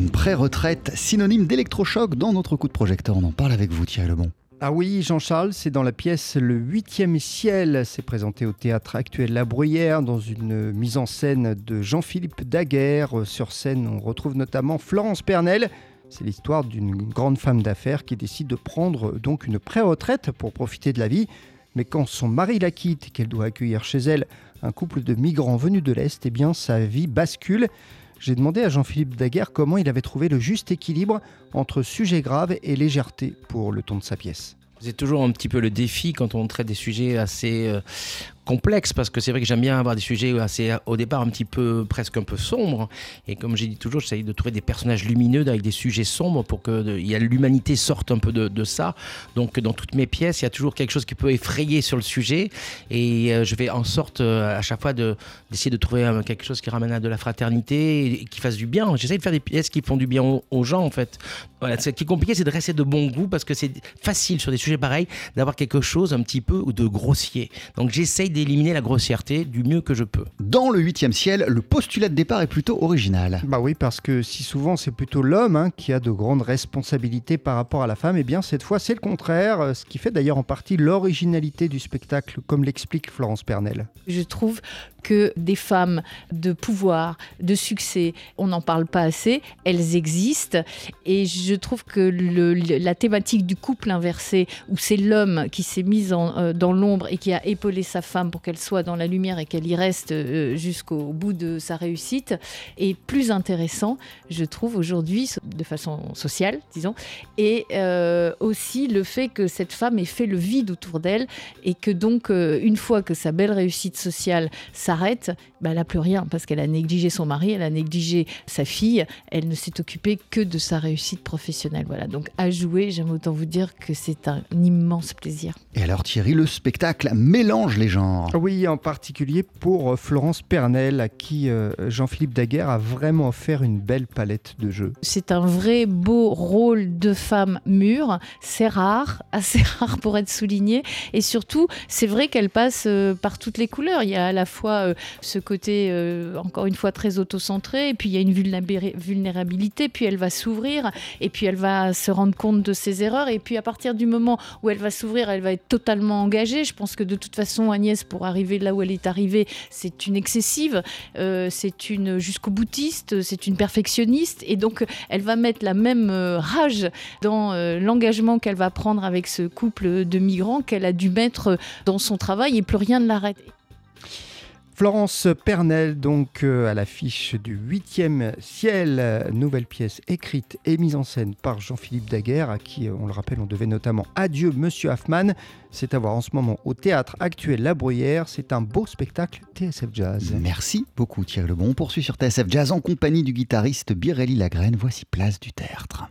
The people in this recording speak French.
Une pré-retraite synonyme d'électrochoc dans notre coup de projecteur. On en parle avec vous Thierry Lebon. Ah oui, Jean-Charles, c'est dans la pièce Le huitième ciel. C'est présenté au théâtre actuel La Bruyère dans une mise en scène de Jean-Philippe Daguerre. Sur scène, on retrouve notamment Florence Pernel. C'est l'histoire d'une grande femme d'affaires qui décide de prendre donc une pré-retraite pour profiter de la vie. Mais quand son mari la quitte et qu'elle doit accueillir chez elle un couple de migrants venus de l'Est, eh bien sa vie bascule. J'ai demandé à Jean-Philippe Daguerre comment il avait trouvé le juste équilibre entre sujet grave et légèreté pour le ton de sa pièce. C'est toujours un petit peu le défi quand on traite des sujets assez euh, complexe parce que c'est vrai que j'aime bien avoir des sujets assez au départ un petit peu presque un peu sombres. Et comme j'ai dit toujours j'essaye de trouver des personnages lumineux avec des sujets sombres pour que l'humanité sorte un peu de, ça. Donc dans toutes mes pièces il y a toujours quelque chose qui peut effrayer sur le sujet. Et euh, je vais en sorte euh, à chaque fois d'essayer de, trouver quelque chose qui ramène à de la fraternité et, qui fasse du bien. J'essaye de faire des pièces qui font du bien aux, gens en fait. Voilà, ce qui est compliqué c'est de rester de bon goût parce que c'est facile sur des sujets pareils d'avoir quelque chose un petit peu de grossier. Donc j'essaye d'éliminer la grossièreté du mieux que je peux. Dans le huitième ciel, le postulat de départ est plutôt original. Bah oui, parce que si souvent c'est plutôt l'homme hein, qui a de grandes responsabilités par rapport à la femme, et eh bien cette fois c'est le contraire, euh, ce qui fait d'ailleurs en partie l'originalité du spectacle, comme l'explique Florence Pernel. Je trouve que des femmes de pouvoir, de succès, on n'en parle pas assez, elles existent. Et je trouve que le, la thématique du couple inversé, où c'est l'homme qui s'est mis en, euh, dans l'ombre et qui a épaulé sa femme pour qu'elle soit dans la lumière et qu'elle y reste euh, jusqu'au bout de sa réussite est plus intéressant, je trouve, aujourd'hui, de façon sociale, disons, et euh, aussi le fait que cette femme ait fait le vide autour d'elle et que donc, euh, une fois que sa belle réussite sociale s'arrête, bah, elle n'a plus rien parce qu'elle a négligé son mari, elle a négligé sa fille, elle ne s'est occupée que de sa réussite professionnelle. Voilà, donc à jouer, j'aime autant vous dire que c'est un immense plaisir. Et alors Thierry, le spectacle mélange les genres. Oui, en particulier pour euh, Florence Pernel, à qui euh, Jean-Philippe Daguerre a vraiment offert une belle palette de jeux. C'est un vrai beau rôle de femme mûre. C'est rare, assez rare pour être souligné. Et surtout, c'est vrai qu'elle passe euh, par toutes les couleurs. Il y a à la fois ce côté, encore une fois, très autocentré, et puis il y a une vulnérabilité, puis elle va s'ouvrir, et puis elle va se rendre compte de ses erreurs. Et puis à partir du moment où elle va s'ouvrir, elle va être totalement engagée. Je pense que de toute façon, Agnès pour arriver là où elle est arrivée, c'est une excessive, euh, c'est une jusqu'au boutiste, c'est une perfectionniste, et donc elle va mettre la même euh, rage dans euh, l'engagement qu'elle va prendre avec ce couple de migrants qu'elle a dû mettre dans son travail et plus rien ne l'arrête. Florence Pernel, donc à l'affiche du 8e ciel, nouvelle pièce écrite et mise en scène par Jean-Philippe Daguerre, à qui, on le rappelle, on devait notamment Adieu Monsieur Hoffman. C'est à voir en ce moment au théâtre actuel La Bruyère. C'est un beau spectacle TSF Jazz. Merci beaucoup Thierry Lebon. On poursuit sur TSF Jazz en compagnie du guitariste Birelli Lagraine. Voici Place du Tertre.